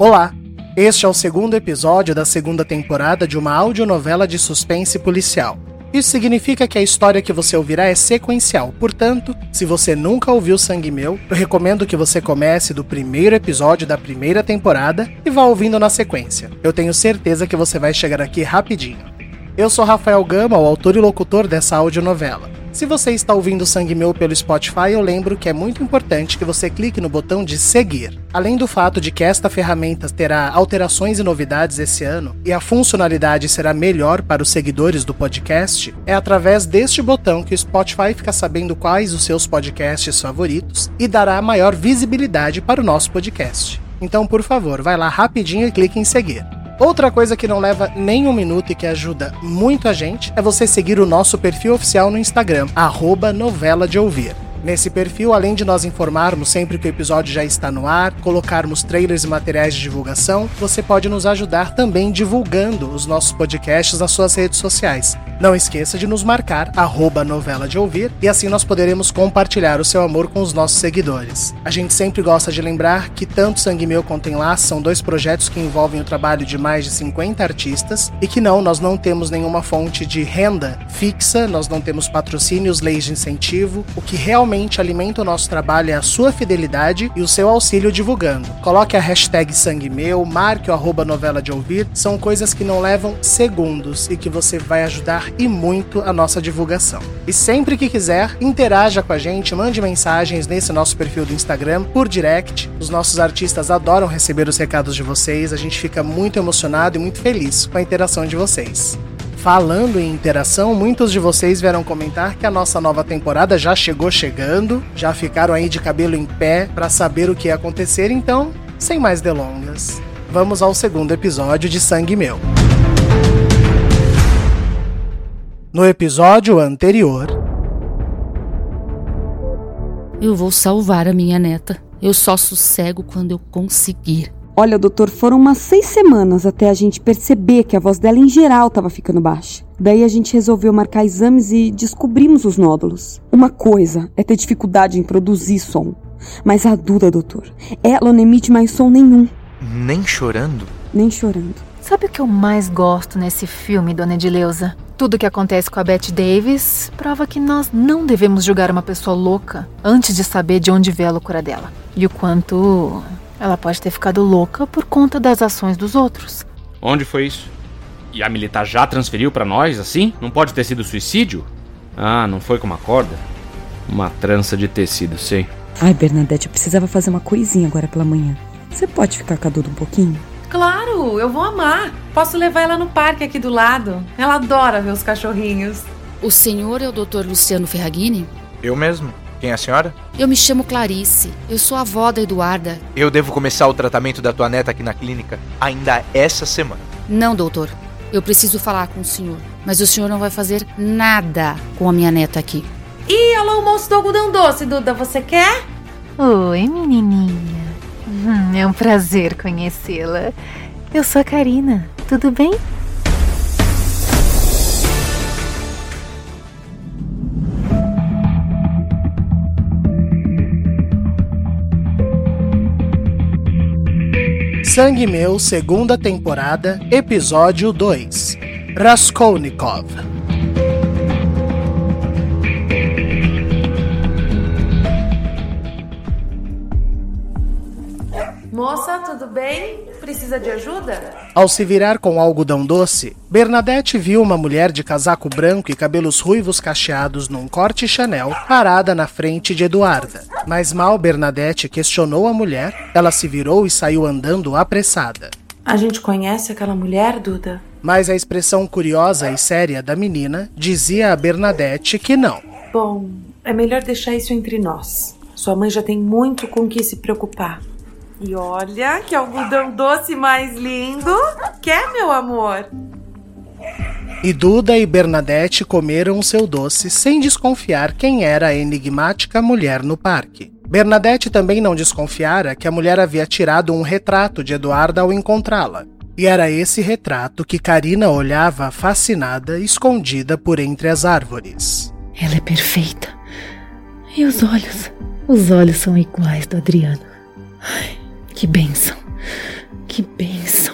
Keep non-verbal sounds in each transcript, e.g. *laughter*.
Olá! Este é o segundo episódio da segunda temporada de uma audionovela de suspense policial. Isso significa que a história que você ouvirá é sequencial, portanto, se você nunca ouviu Sangue Meu, eu recomendo que você comece do primeiro episódio da primeira temporada e vá ouvindo na sequência. Eu tenho certeza que você vai chegar aqui rapidinho. Eu sou Rafael Gama, o autor e locutor dessa audionovela. Se você está ouvindo Sangue Meu pelo Spotify, eu lembro que é muito importante que você clique no botão de seguir. Além do fato de que esta ferramenta terá alterações e novidades esse ano e a funcionalidade será melhor para os seguidores do podcast, é através deste botão que o Spotify fica sabendo quais os seus podcasts favoritos e dará maior visibilidade para o nosso podcast. Então, por favor, vai lá rapidinho e clique em seguir. Outra coisa que não leva nem um minuto e que ajuda muito a gente é você seguir o nosso perfil oficial no Instagram, novela de ouvir. Nesse perfil, além de nós informarmos sempre que o episódio já está no ar, colocarmos trailers e materiais de divulgação, você pode nos ajudar também divulgando os nossos podcasts nas suas redes sociais. Não esqueça de nos marcar, novela de ouvir, e assim nós poderemos compartilhar o seu amor com os nossos seguidores. A gente sempre gosta de lembrar que tanto Sangue Meu Em Laço são dois projetos que envolvem o trabalho de mais de 50 artistas, e que não, nós não temos nenhuma fonte de renda fixa, nós não temos patrocínios, leis de incentivo, o que realmente alimenta o nosso trabalho é a sua fidelidade e o seu auxílio divulgando. Coloque a hashtag Sangue Meu, marque o arroba novela de ouvir, são coisas que não levam segundos e que você vai ajudar e muito a nossa divulgação. E sempre que quiser, interaja com a gente, mande mensagens nesse nosso perfil do Instagram por direct. Os nossos artistas adoram receber os recados de vocês, a gente fica muito emocionado e muito feliz com a interação de vocês. Falando em interação, muitos de vocês vieram comentar que a nossa nova temporada já chegou chegando, já ficaram aí de cabelo em pé para saber o que ia acontecer, então, sem mais delongas, vamos ao segundo episódio de Sangue Meu. No episódio anterior. Eu vou salvar a minha neta. Eu só sossego quando eu conseguir. Olha, doutor, foram umas seis semanas até a gente perceber que a voz dela em geral estava ficando baixa. Daí a gente resolveu marcar exames e descobrimos os nódulos. Uma coisa é ter dificuldade em produzir som. Mas a Duda, doutor, ela não emite mais som nenhum. Nem chorando? Nem chorando. Sabe o que eu mais gosto nesse filme, dona Edileuza? Tudo o que acontece com a Bette Davis prova que nós não devemos julgar uma pessoa louca antes de saber de onde veio a loucura dela. E o quanto ela pode ter ficado louca por conta das ações dos outros. Onde foi isso? E a militar já transferiu para nós, assim? Não pode ter sido suicídio? Ah, não foi com uma corda? Uma trança de tecido, sei. Ai, Bernadette, eu precisava fazer uma coisinha agora pela manhã. Você pode ficar com a Duda um pouquinho? Claro, eu vou amar. Posso levar ela no parque aqui do lado. Ela adora ver os cachorrinhos. O senhor é o Dr. Luciano Ferragini? Eu mesmo. Quem é a senhora? Eu me chamo Clarice. Eu sou a avó da Eduarda. Eu devo começar o tratamento da tua neta aqui na clínica ainda essa semana. Não, doutor. Eu preciso falar com o senhor. Mas o senhor não vai fazer nada com a minha neta aqui. Ih, alô, moço do algodão doce, Duda, você quer? Oi, menininha. Hum, é um prazer conhecê-la. Eu sou a Karina. Tudo bem? Sangue Meu, segunda temporada, episódio 2 Raskolnikov. Moça, tudo bem? Precisa de ajuda? Ao se virar com o algodão doce, Bernadette viu uma mulher de casaco branco e cabelos ruivos cacheados num corte Chanel parada na frente de Eduarda. Mas mal Bernadette questionou a mulher, ela se virou e saiu andando apressada. A gente conhece aquela mulher, Duda? Mas a expressão curiosa e séria da menina dizia a Bernadette que não. Bom, é melhor deixar isso entre nós. Sua mãe já tem muito com que se preocupar. E olha que algodão doce mais lindo. Quer, meu amor? E Duda e Bernadette comeram o seu doce sem desconfiar quem era a enigmática mulher no parque. Bernadette também não desconfiara que a mulher havia tirado um retrato de Eduarda ao encontrá-la. E era esse retrato que Karina olhava fascinada, escondida por entre as árvores. Ela é perfeita. E os olhos? Os olhos são iguais do Adriano. Ai, que bênção. Que bênção.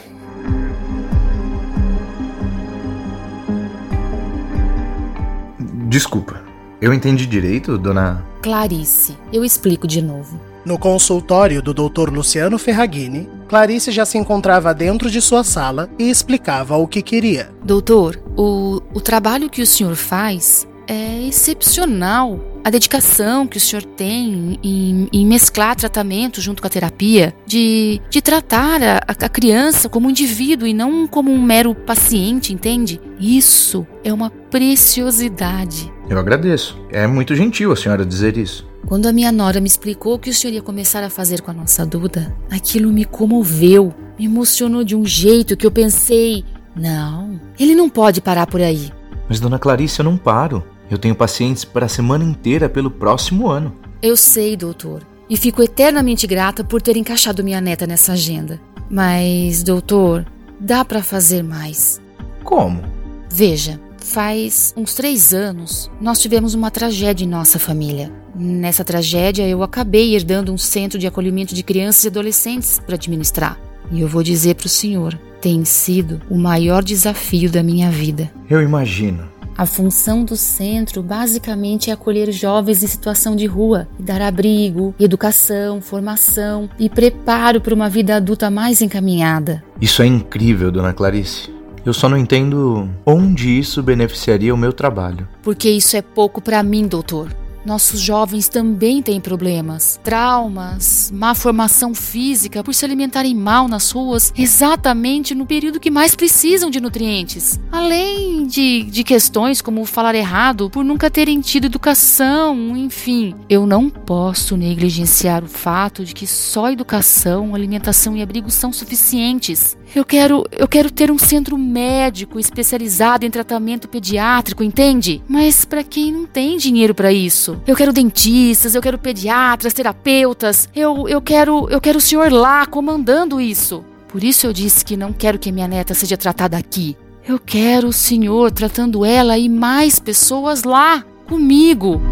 Desculpa. Eu entendi direito, dona. Clarice, eu explico de novo. No consultório do Dr. Luciano Ferragini, Clarice já se encontrava dentro de sua sala e explicava o que queria. Doutor, o, o trabalho que o senhor faz é excepcional. A dedicação que o senhor tem em, em mesclar tratamento junto com a terapia, de, de tratar a, a criança como um indivíduo e não como um mero paciente, entende? Isso é uma preciosidade. Eu agradeço. É muito gentil a senhora dizer isso. Quando a minha nora me explicou o que o senhor ia começar a fazer com a nossa Duda, aquilo me comoveu, me emocionou de um jeito que eu pensei: não, ele não pode parar por aí. Mas, dona Clarice, eu não paro. Eu tenho pacientes para a semana inteira pelo próximo ano. Eu sei, doutor, e fico eternamente grata por ter encaixado minha neta nessa agenda. Mas, doutor, dá para fazer mais. Como? Veja, faz uns três anos nós tivemos uma tragédia em nossa família. Nessa tragédia, eu acabei herdando um centro de acolhimento de crianças e adolescentes para administrar. E eu vou dizer para o senhor, tem sido o maior desafio da minha vida. Eu imagino. A função do centro basicamente é acolher jovens em situação de rua e dar abrigo, educação, formação e preparo para uma vida adulta mais encaminhada. Isso é incrível, dona Clarice. Eu só não entendo onde isso beneficiaria o meu trabalho. Porque isso é pouco para mim, doutor. Nossos jovens também têm problemas, traumas, má formação física por se alimentarem mal nas ruas, exatamente no período que mais precisam de nutrientes. Além de, de questões como falar errado por nunca terem tido educação, enfim. Eu não posso negligenciar o fato de que só educação, alimentação e abrigo são suficientes. Eu quero, eu quero ter um centro médico especializado em tratamento pediátrico, entende? Mas para quem não tem dinheiro para isso? Eu quero dentistas, eu quero pediatras, terapeutas. Eu, eu quero, eu quero o senhor lá comandando isso. Por isso eu disse que não quero que minha neta seja tratada aqui. Eu quero o senhor tratando ela e mais pessoas lá comigo.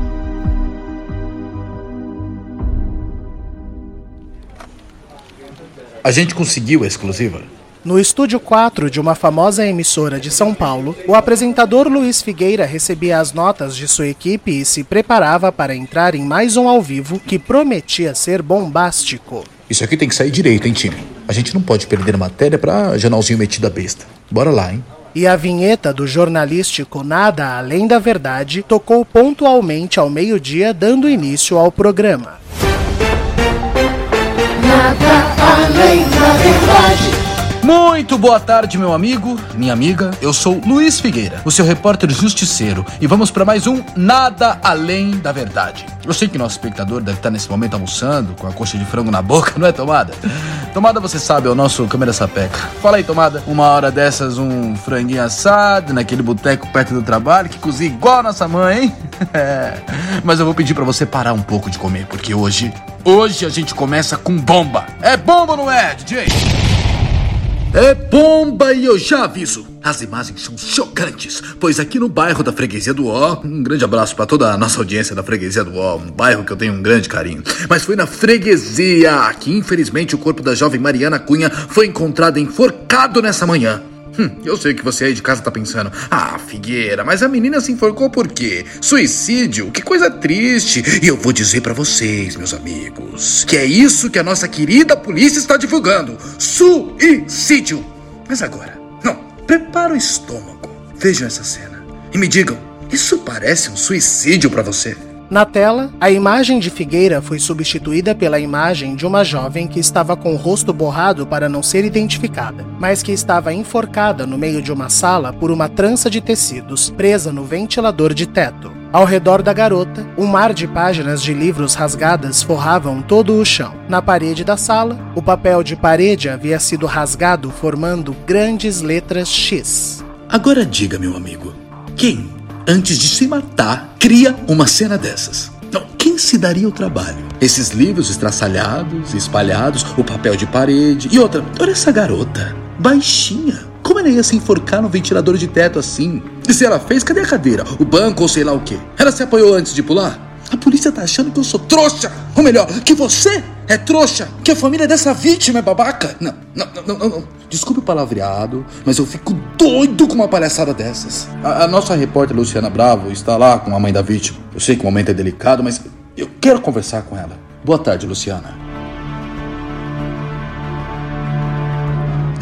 A gente conseguiu a exclusiva. No estúdio 4 de uma famosa emissora de São Paulo, o apresentador Luiz Figueira recebia as notas de sua equipe e se preparava para entrar em mais um ao vivo que prometia ser bombástico. Isso aqui tem que sair direito, hein, time? A gente não pode perder matéria pra jornalzinho metido a besta. Bora lá, hein? E a vinheta do jornalístico Nada Além da Verdade tocou pontualmente ao meio-dia, dando início ao programa. Nada além da verdade. Muito boa tarde, meu amigo, minha amiga. Eu sou Luiz Figueira, o seu repórter justiceiro, e vamos para mais um Nada Além da Verdade. Eu sei que nosso espectador deve estar nesse momento almoçando, com a coxa de frango na boca, *laughs* não é, Tomada? Tomada, você sabe, é o nosso câmera sapeca. Fala aí, Tomada. Uma hora dessas, um franguinho assado, naquele boteco perto do trabalho, que cozinha igual a nossa mãe, hein? É. *laughs* Mas eu vou pedir para você parar um pouco de comer, porque hoje, hoje a gente começa com bomba. É bomba, não é, DJ? É bomba e eu já aviso. As imagens são chocantes, pois aqui no bairro da Freguesia do Ó, um grande abraço para toda a nossa audiência da Freguesia do Ó, um bairro que eu tenho um grande carinho. Mas foi na Freguesia que, infelizmente, o corpo da jovem Mariana Cunha foi encontrado enforcado nessa manhã. Hum, eu sei que você aí de casa tá pensando, ah, Figueira, mas a menina se enforcou por quê? Suicídio? Que coisa triste. E eu vou dizer para vocês, meus amigos, que é isso que a nossa querida polícia está divulgando: suicídio. Mas agora, não, prepara o estômago. Vejam essa cena e me digam, isso parece um suicídio para você? Na tela, a imagem de Figueira foi substituída pela imagem de uma jovem que estava com o rosto borrado para não ser identificada, mas que estava enforcada no meio de uma sala por uma trança de tecidos presa no ventilador de teto. Ao redor da garota, um mar de páginas de livros rasgadas forravam todo o chão. Na parede da sala, o papel de parede havia sido rasgado, formando grandes letras X. Agora diga, meu amigo, quem, antes de se matar, cria uma cena dessas? Não, quem se daria o trabalho? Esses livros estraçalhados, espalhados, o papel de parede e outra. Olha essa garota, baixinha. Como ela ia se enforcar no ventilador de teto assim? E se ela fez, cadê a cadeira? O banco ou sei lá o quê? Ela se apoiou antes de pular? A polícia tá achando que eu sou trouxa! Ou melhor, que você é trouxa! Que a família dessa vítima é babaca! Não, não, não, não, não. Desculpe o palavreado, mas eu fico doido com uma palhaçada dessas. A, a nossa repórter Luciana Bravo está lá com a mãe da vítima. Eu sei que o momento é delicado, mas eu quero conversar com ela. Boa tarde, Luciana.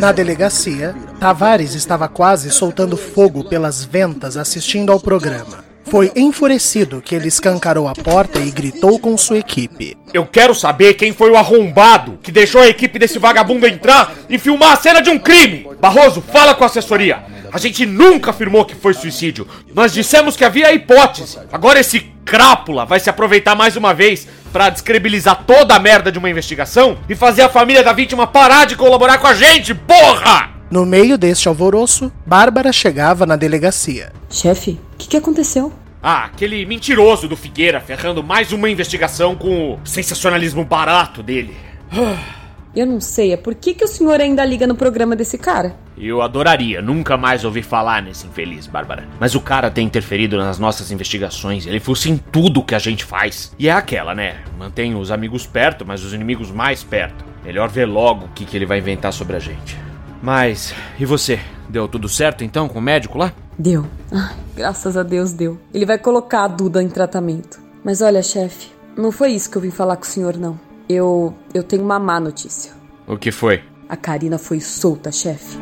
Na delegacia, Tavares estava quase soltando fogo pelas ventas assistindo ao programa. Foi enfurecido que ele escancarou a porta e gritou com sua equipe. Eu quero saber quem foi o arrombado que deixou a equipe desse vagabundo entrar e filmar a cena de um crime. Barroso, fala com a assessoria. A gente nunca afirmou que foi suicídio. Nós dissemos que havia hipótese. Agora esse crápula vai se aproveitar mais uma vez para descredibilizar toda a merda de uma investigação e fazer a família da vítima parar de colaborar com a gente, porra! No meio deste alvoroço, Bárbara chegava na delegacia. Chefe, o que, que aconteceu? Ah, aquele mentiroso do Figueira ferrando mais uma investigação com o sensacionalismo barato dele. *sighs* Eu não sei, é por que, que o senhor ainda liga no programa desse cara? Eu adoraria nunca mais ouvir falar nesse infeliz, Bárbara. Mas o cara tem interferido nas nossas investigações, ele fosse em tudo que a gente faz. E é aquela, né? Mantém os amigos perto, mas os inimigos mais perto. Melhor ver logo o que, que ele vai inventar sobre a gente. Mas, e você? Deu tudo certo então com o médico lá? Deu. Ai, graças a Deus deu. Ele vai colocar a Duda em tratamento. Mas olha, chefe, não foi isso que eu vim falar com o senhor, não. Eu. eu tenho uma má notícia. O que foi? A Karina foi solta, chefe.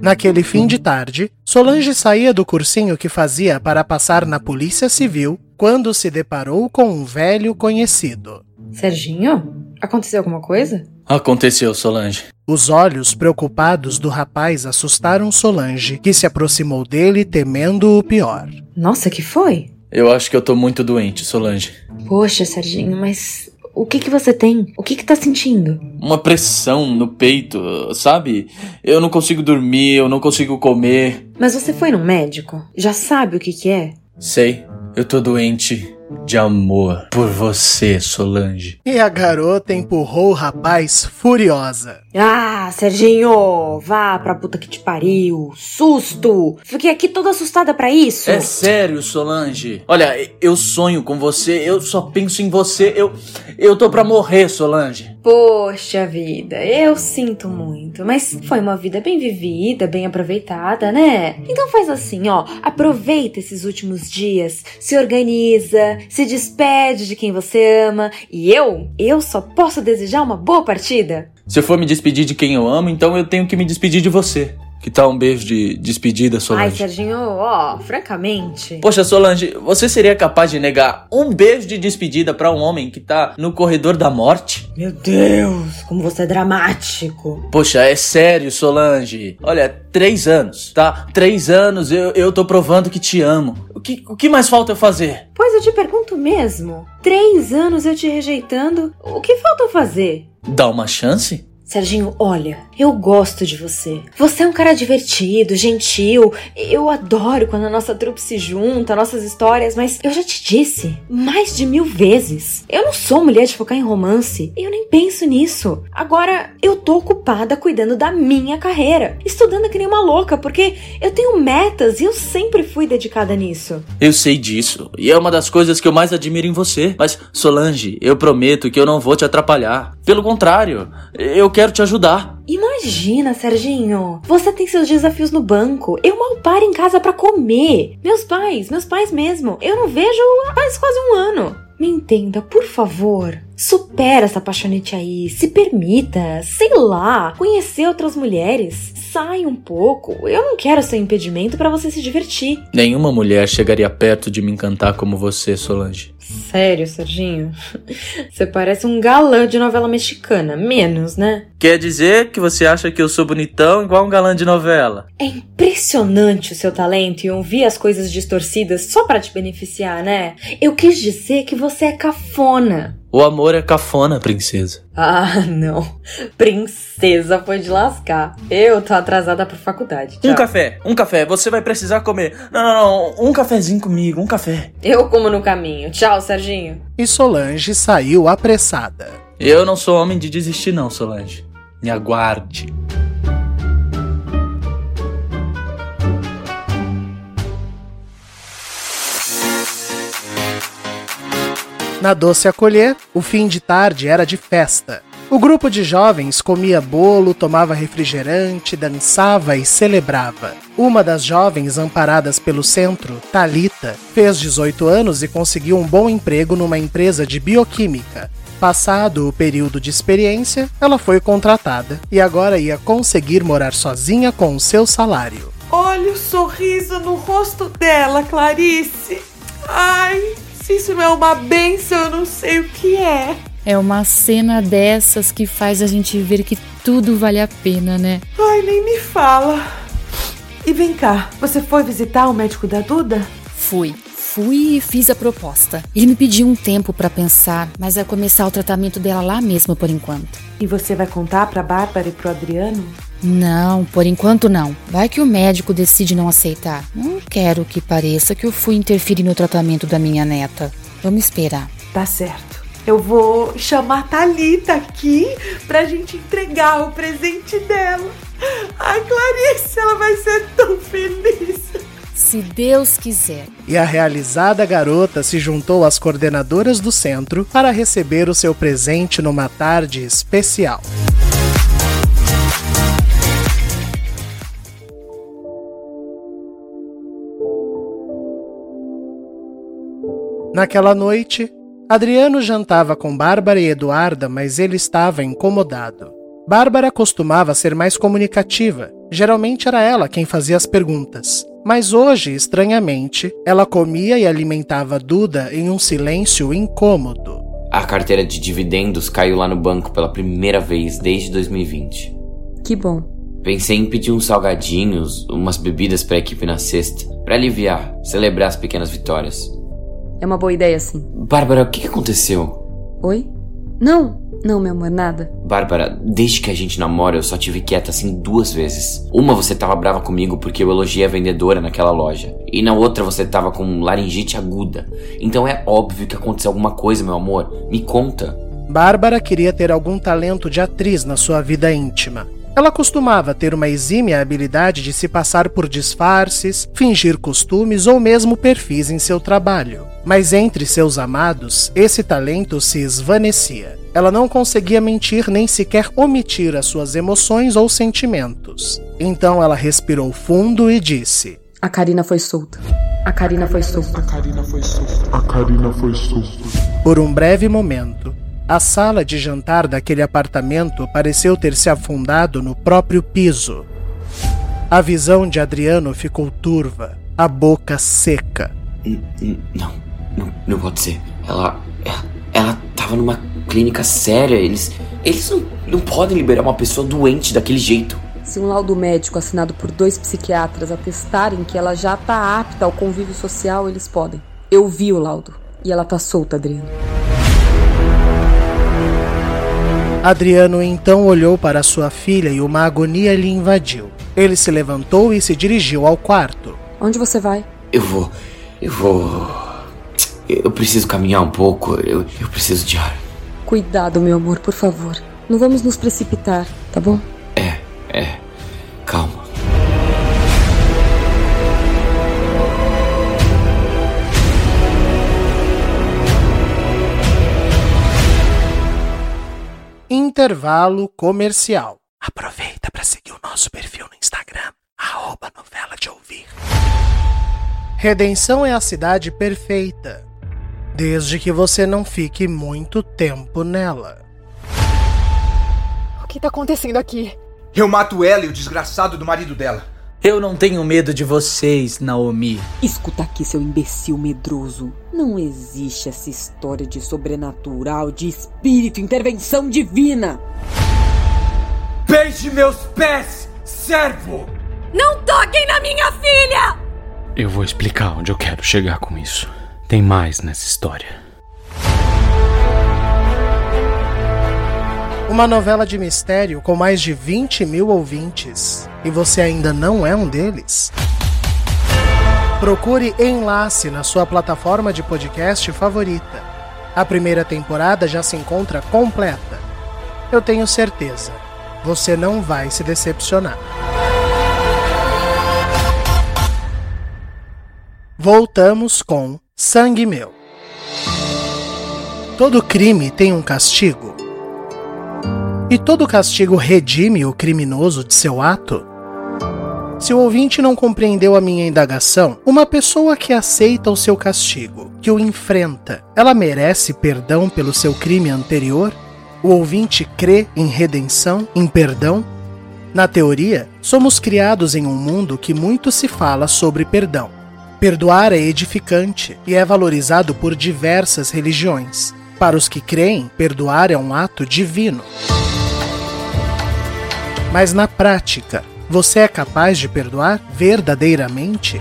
Naquele fim de tarde, Solange saía do cursinho que fazia para passar na Polícia Civil quando se deparou com um velho conhecido. Serginho? Aconteceu alguma coisa? Aconteceu, Solange. Os olhos preocupados do rapaz assustaram Solange, que se aproximou dele temendo o pior. Nossa, que foi? Eu acho que eu tô muito doente, Solange. Poxa, Serginho, mas o que que você tem? O que que tá sentindo? Uma pressão no peito, sabe? Eu não consigo dormir, eu não consigo comer. Mas você foi no médico? Já sabe o que que é? Sei, eu tô doente de amor por você, Solange. E a garota empurrou o rapaz furiosa. Ah, Serginho, vá pra puta que te pariu. Susto! Fiquei aqui toda assustada pra isso. É sério, Solange. Olha, eu sonho com você, eu só penso em você. Eu eu tô pra morrer, Solange. Poxa vida, eu sinto muito, mas foi uma vida bem vivida, bem aproveitada, né? Então faz assim, ó, aproveita esses últimos dias, se organiza, se despede de quem você ama, e eu, eu só posso desejar uma boa partida. Se eu for me despedir de quem eu amo, então eu tenho que me despedir de você. Que tal um beijo de despedida, Solange? Ai, Serginho, ó, francamente. Poxa, Solange, você seria capaz de negar um beijo de despedida pra um homem que tá no corredor da morte? Meu Deus, como você é dramático. Poxa, é sério, Solange. Olha, três anos, tá? Três anos eu, eu tô provando que te amo. O que, o que mais falta eu fazer? Pois eu te pergunto mesmo. Três anos eu te rejeitando, o que falta eu fazer? Dá uma chance? Serginho, olha, eu gosto de você. Você é um cara divertido, gentil. Eu adoro quando a nossa trupe se junta, nossas histórias, mas eu já te disse mais de mil vezes. Eu não sou mulher de focar em romance. Eu nem penso nisso. Agora, eu tô ocupada cuidando da minha carreira, estudando que nem uma louca, porque eu tenho metas e eu sempre fui dedicada nisso. Eu sei disso, e é uma das coisas que eu mais admiro em você. Mas, Solange, eu prometo que eu não vou te atrapalhar. Pelo contrário, eu quero te ajudar. Imagina, Serginho. Você tem seus desafios no banco. Eu mal paro em casa para comer. Meus pais, meus pais mesmo. Eu não vejo há faz quase um ano. Me entenda, por favor. Supera essa paixonete aí. Se permita, sei lá, conhecer outras mulheres. Sai um pouco. Eu não quero ser impedimento para você se divertir. Nenhuma mulher chegaria perto de me encantar como você, Solange. Sério, Serginho? *laughs* Você parece um galã de novela mexicana. Menos, né? Quer dizer que você acha que eu sou bonitão igual um galã de novela? É impressionante o seu talento e ouvir as coisas distorcidas só para te beneficiar, né? Eu quis dizer que você é cafona. O amor é cafona, princesa. Ah, não. Princesa foi de lascar. Eu tô atrasada pra faculdade. Tchau. Um café, um café. Você vai precisar comer. Não, não, não. Um cafezinho comigo, um café. Eu como no caminho. Tchau, Serginho. E Solange saiu apressada. Eu não sou homem de desistir, não, Solange. Me aguarde. Na doce acolher, o fim de tarde era de festa. O grupo de jovens comia bolo, tomava refrigerante, dançava e celebrava. Uma das jovens amparadas pelo centro, Talita, fez 18 anos e conseguiu um bom emprego numa empresa de bioquímica. Passado o período de experiência, ela foi contratada e agora ia conseguir morar sozinha com o seu salário. Olha o sorriso no rosto dela, Clarice. Ai, se isso não é uma benção, eu não sei o que é. É uma cena dessas que faz a gente ver que tudo vale a pena, né? Ai, nem me fala. E vem cá, você foi visitar o médico da Duda? Fui. Fui e fiz a proposta. Ele me pediu um tempo para pensar, mas vai começar o tratamento dela lá mesmo por enquanto. E você vai contar pra Bárbara e pro Adriano? Não, por enquanto não. Vai que o médico decide não aceitar. Não quero que pareça que eu fui interferir no tratamento da minha neta. Vamos esperar. Tá certo. Eu vou chamar a Thalita aqui pra gente entregar o presente dela. Ai, Clarice, ela vai ser tão feliz. Se Deus quiser. E a realizada garota se juntou às coordenadoras do centro para receber o seu presente numa tarde especial. Naquela noite, Adriano jantava com Bárbara e Eduarda, mas ele estava incomodado. Bárbara costumava ser mais comunicativa, geralmente era ela quem fazia as perguntas. Mas hoje, estranhamente, ela comia e alimentava Duda em um silêncio incômodo. A carteira de dividendos caiu lá no banco pela primeira vez desde 2020. Que bom. Pensei em pedir uns salgadinhos, umas bebidas pra equipe na sexta, pra aliviar, celebrar as pequenas vitórias. É uma boa ideia, sim. Bárbara, o que que aconteceu? Oi? Não, não, meu amor, nada. Bárbara, desde que a gente namora, eu só tive quieta assim duas vezes. Uma você tava brava comigo porque eu elogiei a vendedora naquela loja. E na outra você tava com laringite aguda. Então é óbvio que aconteceu alguma coisa, meu amor. Me conta. Bárbara queria ter algum talento de atriz na sua vida íntima. Ela costumava ter uma exímia habilidade de se passar por disfarces, fingir costumes ou mesmo perfis em seu trabalho. Mas entre seus amados, esse talento se esvanecia. Ela não conseguia mentir nem sequer omitir as suas emoções ou sentimentos. Então ela respirou fundo e disse: A Karina foi solta. A Karina foi solta. A Karina foi solta. A Karina foi solta. Por um breve momento, a sala de jantar daquele apartamento pareceu ter se afundado no próprio piso. A visão de Adriano ficou turva, a boca seca. N- n- Não, não, não pode ser. Ela. Ela, ela tava numa clínica séria. Eles. Eles não, não podem liberar uma pessoa doente daquele jeito. Se um laudo médico assinado por dois psiquiatras atestarem que ela já tá apta ao convívio social, eles podem. Eu vi o laudo. E ela tá solta, Adriano. Adriano então olhou para sua filha e uma agonia lhe invadiu. Ele se levantou e se dirigiu ao quarto. Onde você vai? Eu vou. Eu vou. Eu preciso caminhar um pouco. Eu, eu preciso de ar. Cuidado, meu amor, por favor. Não vamos nos precipitar, tá bom? É, é. Calma. Intervalo comercial. Aproveita para seguir o nosso perfil no Instagram, arroba novela de ouvir. Redenção é a cidade perfeita. desde que você não fique muito tempo nela. O que tá acontecendo aqui? Eu mato ela e o desgraçado do marido dela. Eu não tenho medo de vocês, Naomi. Escuta aqui, seu imbecil medroso. Não existe essa história de sobrenatural, de espírito, intervenção divina. Beije meus pés, servo! Não toquem na minha filha! Eu vou explicar onde eu quero chegar com isso. Tem mais nessa história. Uma novela de mistério com mais de 20 mil ouvintes. E você ainda não é um deles? Procure Enlace na sua plataforma de podcast favorita. A primeira temporada já se encontra completa. Eu tenho certeza, você não vai se decepcionar. Voltamos com Sangue Meu. Todo crime tem um castigo. E todo castigo redime o criminoso de seu ato? Se o ouvinte não compreendeu a minha indagação, uma pessoa que aceita o seu castigo, que o enfrenta, ela merece perdão pelo seu crime anterior? O ouvinte crê em redenção, em perdão? Na teoria, somos criados em um mundo que muito se fala sobre perdão. Perdoar é edificante e é valorizado por diversas religiões. Para os que creem, perdoar é um ato divino. Mas na prática, você é capaz de perdoar verdadeiramente?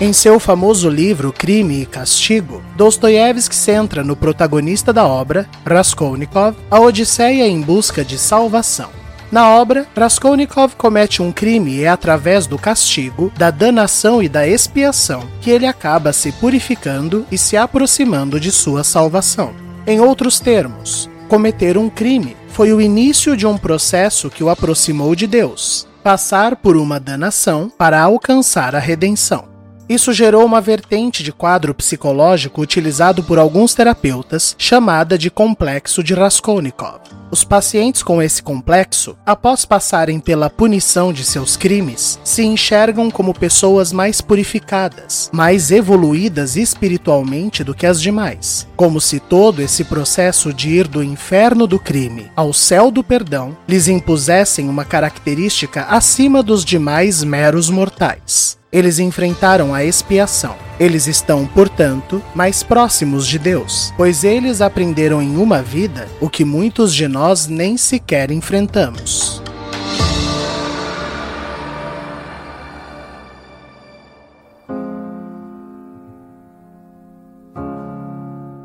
Em seu famoso livro Crime e Castigo, Dostoiévski centra no protagonista da obra, Raskolnikov, a odisseia em busca de salvação. Na obra, Raskolnikov comete um crime e é através do castigo, da danação e da expiação que ele acaba se purificando e se aproximando de sua salvação. Em outros termos, cometer um crime foi o início de um processo que o aproximou de Deus, passar por uma danação para alcançar a redenção. Isso gerou uma vertente de quadro psicológico utilizado por alguns terapeutas, chamada de complexo de Raskolnikov. Os pacientes com esse complexo, após passarem pela punição de seus crimes, se enxergam como pessoas mais purificadas, mais evoluídas espiritualmente do que as demais, como se todo esse processo de ir do inferno do crime ao céu do perdão lhes impusessem uma característica acima dos demais meros mortais. Eles enfrentaram a expiação. Eles estão, portanto, mais próximos de Deus, pois eles aprenderam em uma vida o que muitos de nós nem sequer enfrentamos.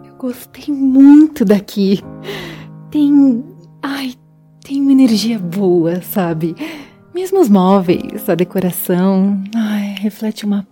Eu gostei muito daqui. Tem. Ai, tem uma energia boa, sabe? Mesmo os móveis, a decoração. Ai, reflete uma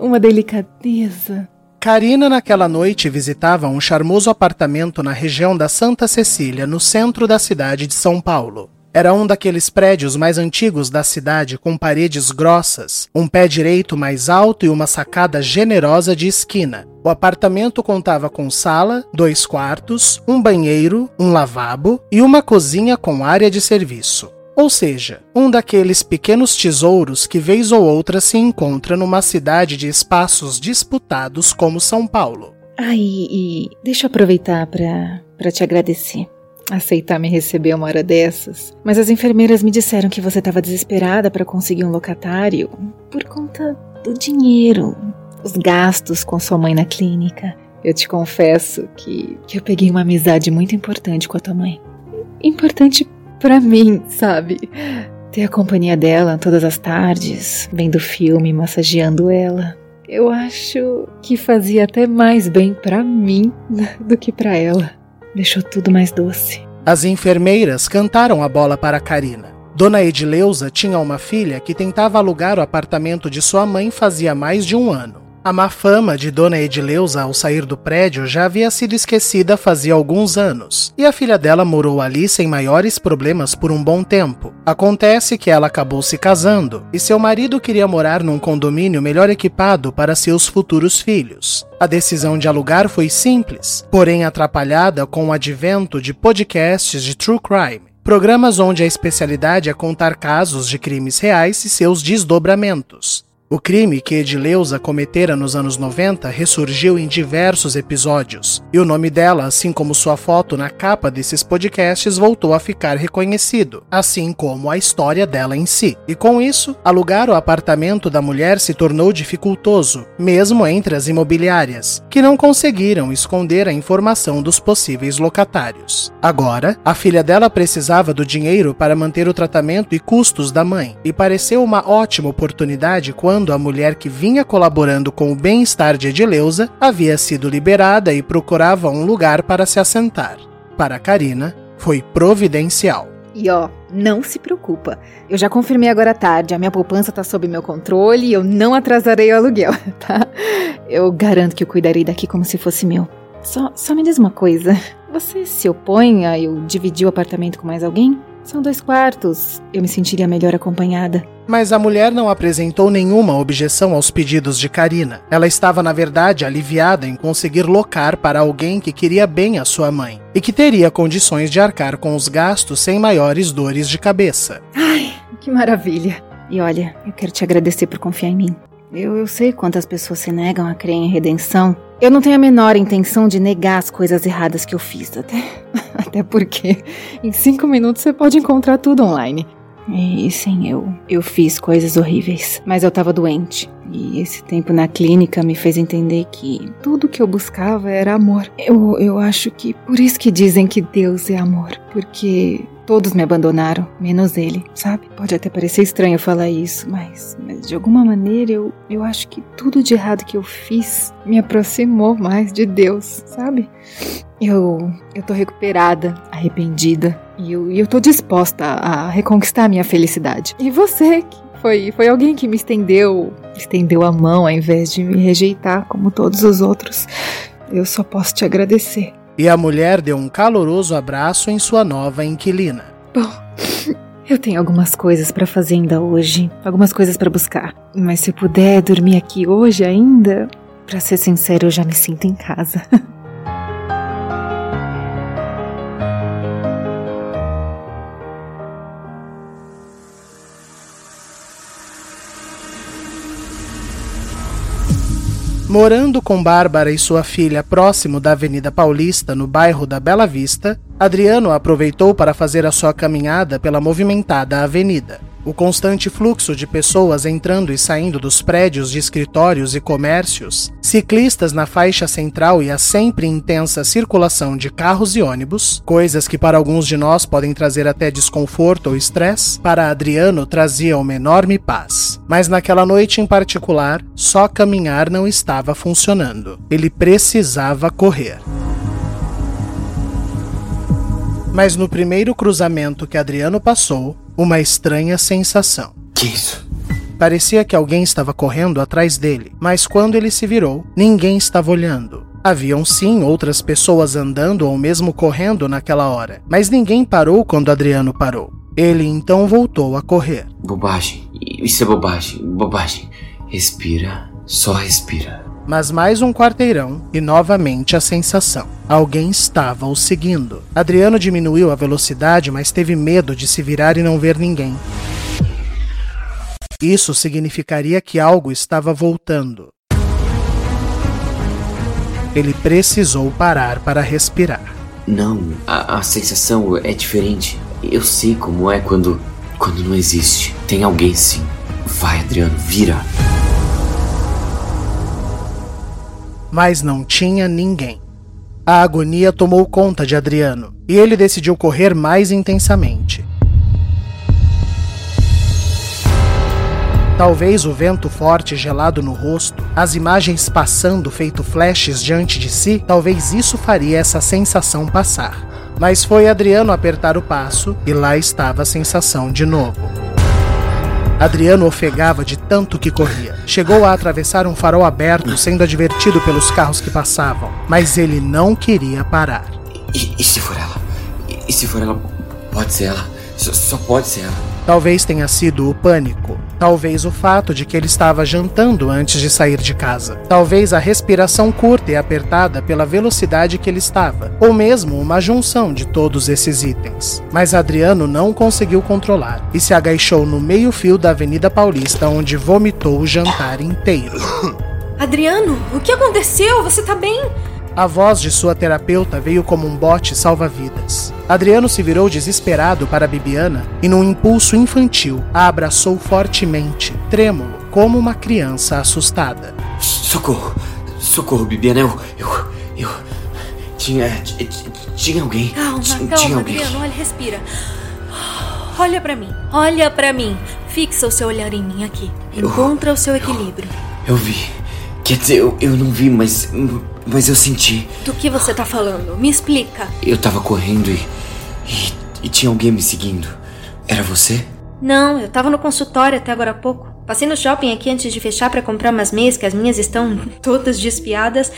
uma delicadeza. Karina, naquela noite, visitava um charmoso apartamento na região da Santa Cecília, no centro da cidade de São Paulo. Era um daqueles prédios mais antigos da cidade, com paredes grossas, um pé direito mais alto e uma sacada generosa de esquina. O apartamento contava com sala, dois quartos, um banheiro, um lavabo e uma cozinha com área de serviço. Ou seja, um daqueles pequenos tesouros que vez ou outra se encontra numa cidade de espaços disputados como São Paulo. Ai, e deixa eu aproveitar para te agradecer. Aceitar me receber uma hora dessas. Mas as enfermeiras me disseram que você estava desesperada para conseguir um locatário por conta do dinheiro, os gastos com sua mãe na clínica. Eu te confesso que, que eu peguei uma amizade muito importante com a tua mãe. Importante para mim, sabe? Ter a companhia dela todas as tardes, vendo filme, massageando ela. Eu acho que fazia até mais bem para mim *laughs* do que para ela. Deixou tudo mais doce. As enfermeiras cantaram a bola para Karina. Dona Edileuza tinha uma filha que tentava alugar o apartamento de sua mãe fazia mais de um ano. A má fama de Dona Edileuza ao sair do prédio já havia sido esquecida fazia alguns anos, e a filha dela morou ali sem maiores problemas por um bom tempo. Acontece que ela acabou se casando, e seu marido queria morar num condomínio melhor equipado para seus futuros filhos. A decisão de alugar foi simples, porém atrapalhada com o advento de podcasts de true crime. Programas onde a especialidade é contar casos de crimes reais e seus desdobramentos. O crime que Edileuza cometera nos anos 90 ressurgiu em diversos episódios, e o nome dela, assim como sua foto na capa desses podcasts, voltou a ficar reconhecido, assim como a história dela em si. E com isso, alugar o apartamento da mulher se tornou dificultoso, mesmo entre as imobiliárias, que não conseguiram esconder a informação dos possíveis locatários. Agora, a filha dela precisava do dinheiro para manter o tratamento e custos da mãe, e pareceu uma ótima oportunidade quando quando a mulher que vinha colaborando com o bem-estar de Edileuza havia sido liberada e procurava um lugar para se assentar. Para Karina, foi providencial. E ó, não se preocupa. Eu já confirmei agora à tarde, a minha poupança tá sob meu controle e eu não atrasarei o aluguel, *laughs* tá? Eu garanto que eu cuidarei daqui como se fosse meu. Só, só me diz uma coisa. Você se opõe a eu dividir o apartamento com mais alguém? São dois quartos. Eu me sentiria melhor acompanhada. Mas a mulher não apresentou nenhuma objeção aos pedidos de Karina. Ela estava, na verdade, aliviada em conseguir locar para alguém que queria bem a sua mãe e que teria condições de arcar com os gastos sem maiores dores de cabeça. Ai, que maravilha! E olha, eu quero te agradecer por confiar em mim. Eu, eu sei quantas pessoas se negam a crer em redenção. Eu não tenho a menor intenção de negar as coisas erradas que eu fiz, até, *laughs* até porque em cinco minutos você pode encontrar tudo online. E sim, eu, eu fiz coisas horríveis, mas eu tava doente. E esse tempo na clínica me fez entender que tudo que eu buscava era amor. Eu, eu acho que por isso que dizem que Deus é amor, porque Todos me abandonaram, menos ele, sabe? Pode até parecer estranho falar isso, mas, mas de alguma maneira eu, eu acho que tudo de errado que eu fiz me aproximou mais de Deus, sabe? Eu, eu tô recuperada, arrependida, e eu, eu tô disposta a, reconquistar a minha felicidade. E você, que foi, foi alguém que me estendeu, estendeu a mão ao invés de me rejeitar como todos os outros. Eu só posso te agradecer. E a mulher deu um caloroso abraço em sua nova inquilina. Bom, eu tenho algumas coisas para fazer ainda hoje, algumas coisas para buscar. Mas se eu puder dormir aqui hoje ainda, para ser sincero, eu já me sinto em casa. *laughs* Morando com Bárbara e sua filha próximo da Avenida Paulista, no bairro da Bela Vista, Adriano aproveitou para fazer a sua caminhada pela movimentada avenida. O constante fluxo de pessoas entrando e saindo dos prédios de escritórios e comércios, ciclistas na faixa central e a sempre intensa circulação de carros e ônibus, coisas que para alguns de nós podem trazer até desconforto ou estresse, para Adriano trazia uma enorme paz. Mas naquela noite em particular, só caminhar não estava funcionando. Ele precisava correr. Mas no primeiro cruzamento que Adriano passou, uma estranha sensação. Que isso? Parecia que alguém estava correndo atrás dele, mas quando ele se virou, ninguém estava olhando. Haviam sim outras pessoas andando ou mesmo correndo naquela hora, mas ninguém parou quando Adriano parou. Ele então voltou a correr. Bobagem. Isso é bobagem. Bobagem. Respira. Só respira mas mais um quarteirão e novamente a sensação. Alguém estava o seguindo. Adriano diminuiu a velocidade, mas teve medo de se virar e não ver ninguém. Isso significaria que algo estava voltando. Ele precisou parar para respirar. Não, a, a sensação é diferente. Eu sei como é quando. quando não existe. Tem alguém sim. Vai, Adriano, vira mas não tinha ninguém. A agonia tomou conta de Adriano e ele decidiu correr mais intensamente. Talvez o vento forte gelado no rosto, as imagens passando feito flashes diante de si, talvez isso faria essa sensação passar. Mas foi Adriano apertar o passo e lá estava a sensação de novo. Adriano ofegava de tanto que corria. Chegou a atravessar um farol aberto, sendo advertido pelos carros que passavam, mas ele não queria parar. E, e se for ela? E, e, se for ela, pode ser ela. Só, só pode ser ela. Talvez tenha sido o pânico. Talvez o fato de que ele estava jantando antes de sair de casa. Talvez a respiração curta e apertada pela velocidade que ele estava. Ou mesmo uma junção de todos esses itens. Mas Adriano não conseguiu controlar e se agachou no meio-fio da Avenida Paulista, onde vomitou o jantar inteiro. *coughs* Adriano, o que aconteceu? Você tá bem? A voz de sua terapeuta veio como um bote salva-vidas. Adriano se virou desesperado para Bibiana e, num impulso infantil, a abraçou fortemente, trêmulo, como uma criança assustada. Socorro! Socorro, Bibiana, eu. Eu. Eu. Tinha. Tinha alguém. Calma, tinha, calma, tinha alguém. Adriano, olha, respira. Olha pra mim, olha pra mim. Fixa o seu olhar em mim aqui. Encontra o seu equilíbrio. Eu vi. Quer dizer, eu, eu não vi, mas. Mas eu senti. Do que você tá falando? Me explica. Eu tava correndo e. E, e tinha alguém me seguindo. Era você? Não, eu tava no consultório até agora há pouco. Passei no shopping aqui antes de fechar para comprar umas meias, que as minhas estão *laughs* todas despiadas.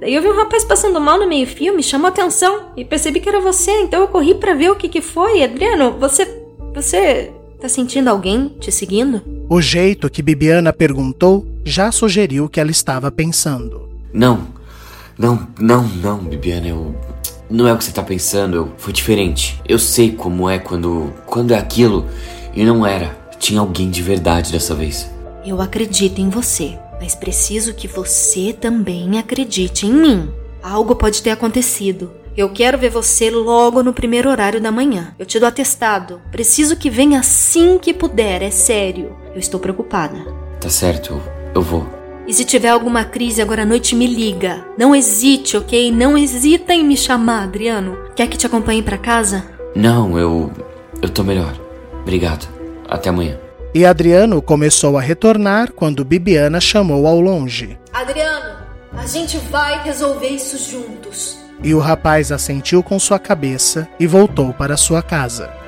Daí eu vi um rapaz passando mal no meio-fio, me chamou a atenção e percebi que era você, então eu corri para ver o que que foi. Adriano, você. Você. tá sentindo alguém te seguindo? O jeito que Bibiana perguntou já sugeriu que ela estava pensando. Não. Não, não, não, Bibiana, eu. Não é o que você tá pensando, eu. Foi diferente. Eu sei como é quando. Quando é aquilo e não era. Tinha alguém de verdade dessa vez. Eu acredito em você, mas preciso que você também acredite em mim. Algo pode ter acontecido. Eu quero ver você logo no primeiro horário da manhã. Eu te dou atestado. Preciso que venha assim que puder, é sério. Eu estou preocupada. Tá certo, eu vou. E se tiver alguma crise agora à noite, me liga. Não hesite, ok? Não hesita em me chamar, Adriano. Quer que te acompanhe para casa? Não, eu. Eu tô melhor. Obrigado. Até amanhã. E Adriano começou a retornar quando Bibiana chamou ao longe. Adriano, a gente vai resolver isso juntos. E o rapaz assentiu com sua cabeça e voltou para sua casa.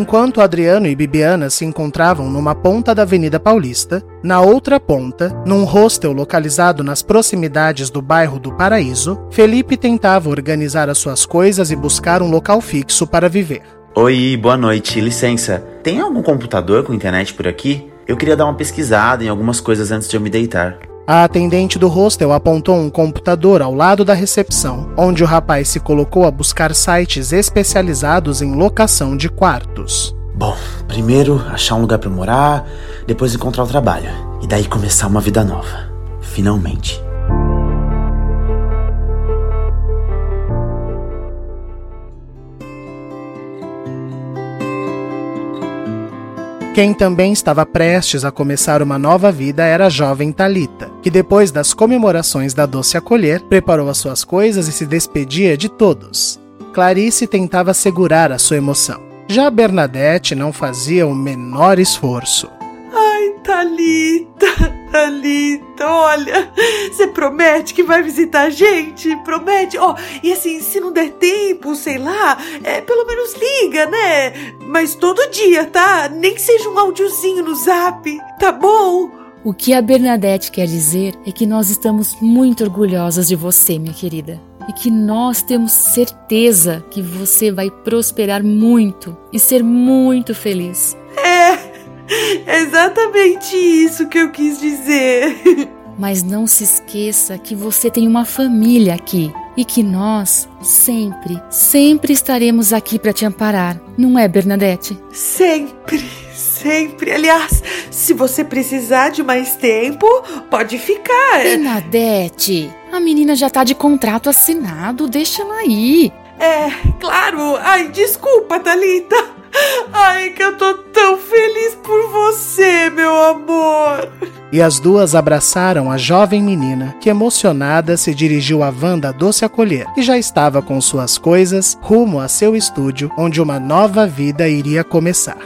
Enquanto Adriano e Bibiana se encontravam numa ponta da Avenida Paulista, na outra ponta, num hostel localizado nas proximidades do bairro do Paraíso, Felipe tentava organizar as suas coisas e buscar um local fixo para viver. Oi, boa noite, licença. Tem algum computador com internet por aqui? Eu queria dar uma pesquisada em algumas coisas antes de eu me deitar. A atendente do hostel apontou um computador ao lado da recepção, onde o rapaz se colocou a buscar sites especializados em locação de quartos. Bom, primeiro achar um lugar para morar, depois encontrar o trabalho e daí começar uma vida nova. Finalmente. Quem também estava prestes a começar uma nova vida era a jovem Talita, que depois das comemorações da doce acolher, preparou as suas coisas e se despedia de todos. Clarice tentava segurar a sua emoção. Já Bernadette não fazia o menor esforço. Ai, Thalita, Thalita, olha, você promete que vai visitar a gente? Promete? Ó, oh, e assim, se não der tempo, sei lá, é, pelo menos liga, né? Mas todo dia, tá? Nem que seja um áudiozinho no zap, tá bom? O que a Bernadette quer dizer é que nós estamos muito orgulhosas de você, minha querida. E que nós temos certeza que você vai prosperar muito e ser muito feliz. É, *laughs* exatamente isso que eu quis dizer. Mas não se esqueça que você tem uma família aqui e que nós sempre, sempre estaremos aqui para te amparar, não é, Bernadette? Sempre, sempre. Aliás, se você precisar de mais tempo, pode ficar. Bernadette, a menina já tá de contrato assinado, deixa ela aí. É, claro. Ai, desculpa, Thalita. Ai, que eu tô tão feliz por você, meu amor. E as duas abraçaram a jovem menina, que emocionada se dirigiu a Wanda Doce Acolher, que já estava com suas coisas rumo a seu estúdio, onde uma nova vida iria começar.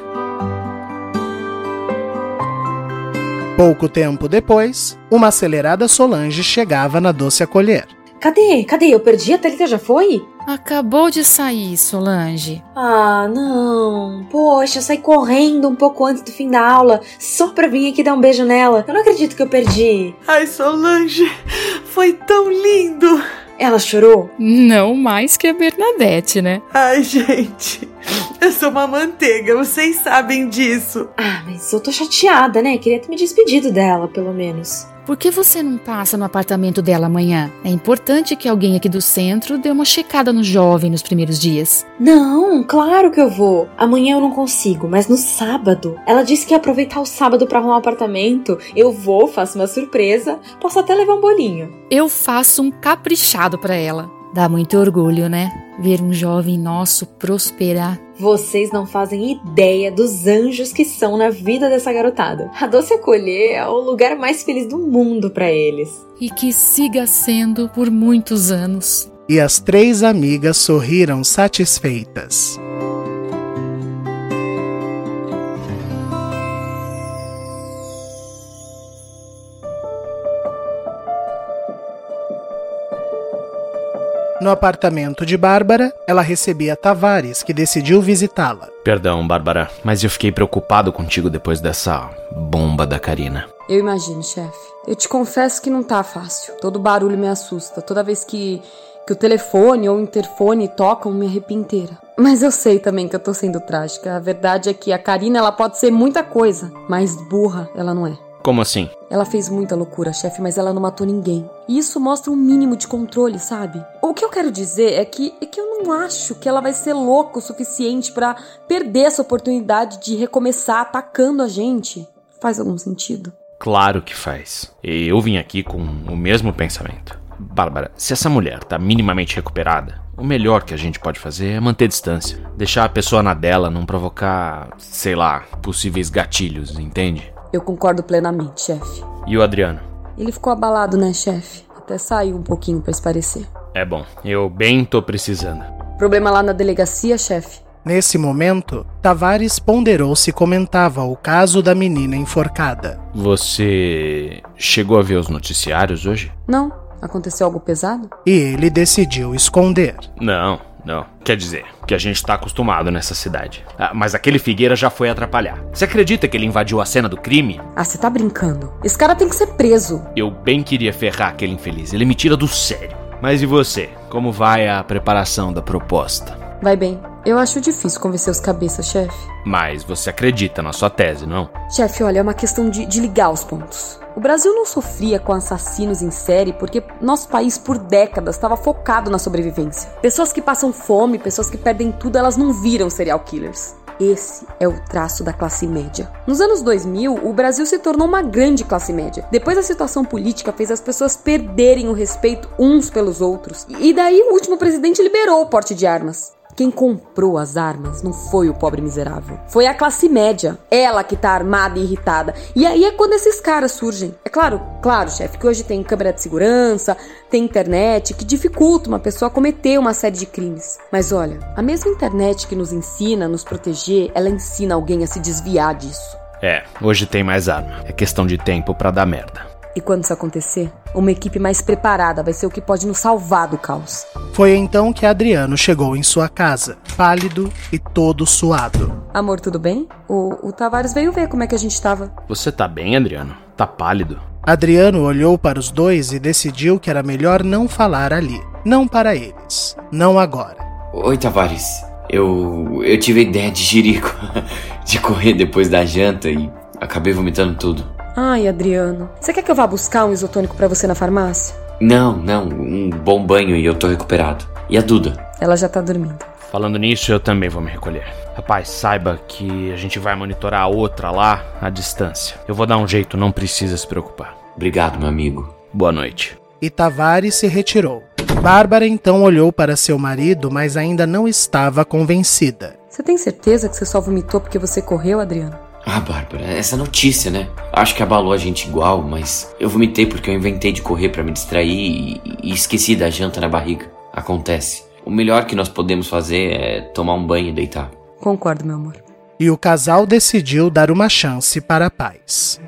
Pouco tempo depois, uma acelerada Solange chegava na Doce Acolher. Cadê? Cadê? Eu perdi? A Thalita já foi? Acabou de sair, Solange. Ah, não. Poxa, eu saí correndo um pouco antes do fim da aula, só pra vir aqui dar um beijo nela. Eu não acredito que eu perdi. Ai, Solange, foi tão lindo. Ela chorou? Não mais que a Bernadette, né? Ai, gente. Eu sou uma manteiga, vocês sabem disso. Ah, mas eu tô chateada, né? Queria ter me despedido dela, pelo menos. Por que você não passa no apartamento dela amanhã? É importante que alguém aqui do centro dê uma checada no jovem nos primeiros dias. Não, claro que eu vou. Amanhã eu não consigo, mas no sábado. Ela disse que ia aproveitar o sábado para arrumar o apartamento. Eu vou, faço uma surpresa. Posso até levar um bolinho. Eu faço um caprichado para ela. Dá muito orgulho, né? Ver um jovem nosso prosperar. Vocês não fazem ideia dos anjos que são na vida dessa garotada. A Doce Acolher é o lugar mais feliz do mundo para eles. E que siga sendo por muitos anos. E as três amigas sorriram satisfeitas. No apartamento de Bárbara, ela recebia Tavares, que decidiu visitá-la. Perdão, Bárbara, mas eu fiquei preocupado contigo depois dessa bomba da Karina. Eu imagino, chefe. Eu te confesso que não tá fácil. Todo barulho me assusta. Toda vez que, que o telefone ou o interfone tocam, me arrepio inteira. Mas eu sei também que eu tô sendo trágica. A verdade é que a Karina ela pode ser muita coisa, mas burra ela não é. Como assim? Ela fez muita loucura, chefe, mas ela não matou ninguém. E isso mostra um mínimo de controle, sabe? O que eu quero dizer é que, é que eu não acho que ela vai ser louca o suficiente para perder essa oportunidade de recomeçar atacando a gente. Faz algum sentido? Claro que faz. Eu vim aqui com o mesmo pensamento. Bárbara, se essa mulher tá minimamente recuperada, o melhor que a gente pode fazer é manter distância. Deixar a pessoa na dela, não provocar, sei lá, possíveis gatilhos, entende? Eu concordo plenamente, chefe. E o Adriano? Ele ficou abalado, né, chefe? Até saiu um pouquinho para esparecer. É bom, eu bem tô precisando. Problema lá na delegacia, chefe? Nesse momento, Tavares ponderou se comentava o caso da menina enforcada. Você chegou a ver os noticiários hoje? Não. Aconteceu algo pesado? E ele decidiu esconder. Não, não. Quer dizer, que a gente tá acostumado nessa cidade. Ah, mas aquele Figueira já foi atrapalhar. Você acredita que ele invadiu a cena do crime? Ah, você tá brincando. Esse cara tem que ser preso. Eu bem queria ferrar aquele infeliz. Ele me tira do sério. Mas e você? Como vai a preparação da proposta? Vai bem. Eu acho difícil convencer os cabeças, chefe. Mas você acredita na sua tese, não? Chefe, olha, é uma questão de, de ligar os pontos. O Brasil não sofria com assassinos em série porque nosso país por décadas estava focado na sobrevivência. Pessoas que passam fome, pessoas que perdem tudo, elas não viram serial killers. Esse é o traço da classe média. Nos anos 2000, o Brasil se tornou uma grande classe média. Depois a situação política fez as pessoas perderem o respeito uns pelos outros. E daí o último presidente liberou o porte de armas. Quem comprou as armas não foi o pobre miserável. Foi a classe média. Ela que tá armada e irritada. E aí é quando esses caras surgem. É claro, claro, chefe, que hoje tem câmera de segurança, tem internet, que dificulta uma pessoa cometer uma série de crimes. Mas olha, a mesma internet que nos ensina a nos proteger, ela ensina alguém a se desviar disso. É, hoje tem mais arma. É questão de tempo para dar merda. E quando isso acontecer, uma equipe mais preparada vai ser o que pode nos salvar do caos. Foi então que Adriano chegou em sua casa, pálido e todo suado. Amor, tudo bem? O, o Tavares veio ver como é que a gente tava. Você tá bem, Adriano? Tá pálido? Adriano olhou para os dois e decidiu que era melhor não falar ali. Não para eles. Não agora. Oi, Tavares. Eu. Eu tive a ideia de jirico. *laughs* de correr depois da janta e acabei vomitando tudo. Ai, Adriano. Você quer que eu vá buscar um isotônico para você na farmácia? Não, não. Um bom banho e eu tô recuperado. E a Duda? Ela já tá dormindo. Falando nisso, eu também vou me recolher. Rapaz, saiba que a gente vai monitorar a outra lá à distância. Eu vou dar um jeito, não precisa se preocupar. Obrigado, meu amigo. Boa noite. E Tavares se retirou. Bárbara então olhou para seu marido, mas ainda não estava convencida. Você tem certeza que você só vomitou porque você correu, Adriano? Ah, Bárbara, essa notícia, né? Acho que abalou a gente igual, mas eu vomitei porque eu inventei de correr para me distrair e, e esqueci da janta na barriga. Acontece. O melhor que nós podemos fazer é tomar um banho e deitar. Concordo, meu amor. E o casal decidiu dar uma chance para a paz.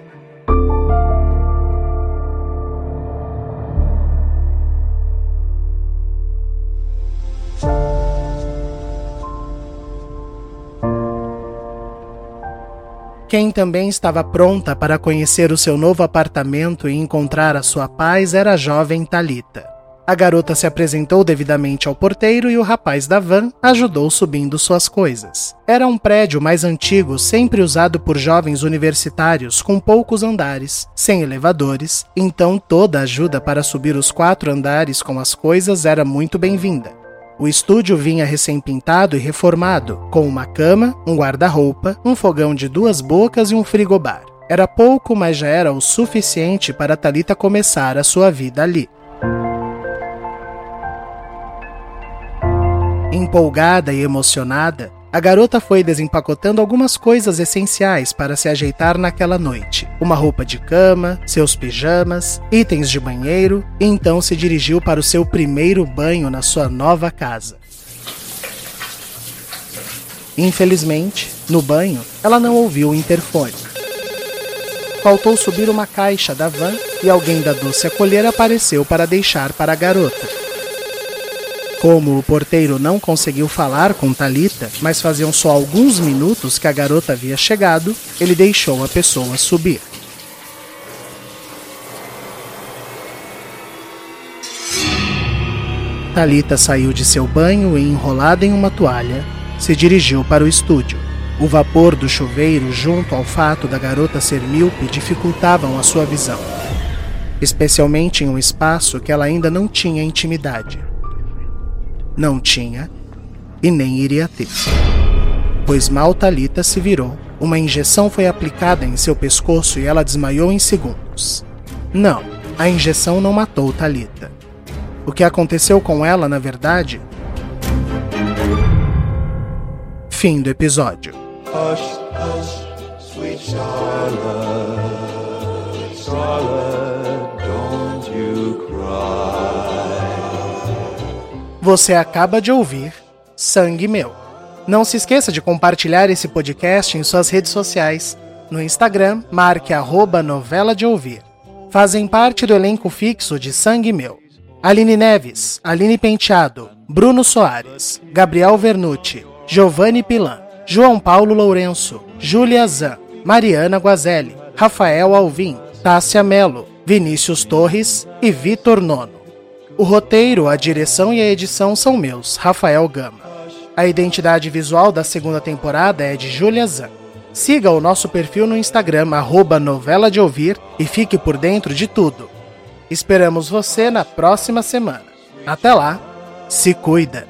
Quem também estava pronta para conhecer o seu novo apartamento e encontrar a sua paz era a jovem Talita. A garota se apresentou devidamente ao porteiro e o rapaz da van ajudou subindo suas coisas. Era um prédio mais antigo, sempre usado por jovens universitários, com poucos andares, sem elevadores, então toda ajuda para subir os quatro andares com as coisas era muito bem-vinda. O estúdio vinha recém-pintado e reformado, com uma cama, um guarda-roupa, um fogão de duas bocas e um frigobar. Era pouco, mas já era o suficiente para Talita começar a sua vida ali. Empolgada e emocionada, a garota foi desempacotando algumas coisas essenciais para se ajeitar naquela noite: uma roupa de cama, seus pijamas, itens de banheiro, e então se dirigiu para o seu primeiro banho na sua nova casa. Infelizmente, no banho, ela não ouviu o interfone. Faltou subir uma caixa da van e alguém da doce acolher apareceu para deixar para a garota. Como o porteiro não conseguiu falar com Talita, mas faziam só alguns minutos que a garota havia chegado, ele deixou a pessoa subir. Talita saiu de seu banho e, enrolada em uma toalha, se dirigiu para o estúdio. O vapor do chuveiro, junto ao fato da garota ser míope, dificultavam a sua visão, especialmente em um espaço que ela ainda não tinha intimidade não tinha e nem iria ter. Pois mal Talita se virou, uma injeção foi aplicada em seu pescoço e ela desmaiou em segundos. Não, a injeção não matou Talita. O que aconteceu com ela, na verdade? Fim do episódio. Hush, hush, Você acaba de ouvir Sangue Meu. Não se esqueça de compartilhar esse podcast em suas redes sociais. No Instagram, marque arroba novela de ouvir. Fazem parte do elenco fixo de Sangue Meu. Aline Neves, Aline Penteado, Bruno Soares, Gabriel Vernucci, Giovanni Pilan, João Paulo Lourenço, Júlia Zan, Mariana Guazelli, Rafael Alvim, Tássia Melo, Vinícius Torres e Vitor Nono. O roteiro, a direção e a edição são meus, Rafael Gama. A identidade visual da segunda temporada é de Julia Zan. Siga o nosso perfil no Instagram, arroba novela de ouvir, e fique por dentro de tudo. Esperamos você na próxima semana. Até lá, se cuida!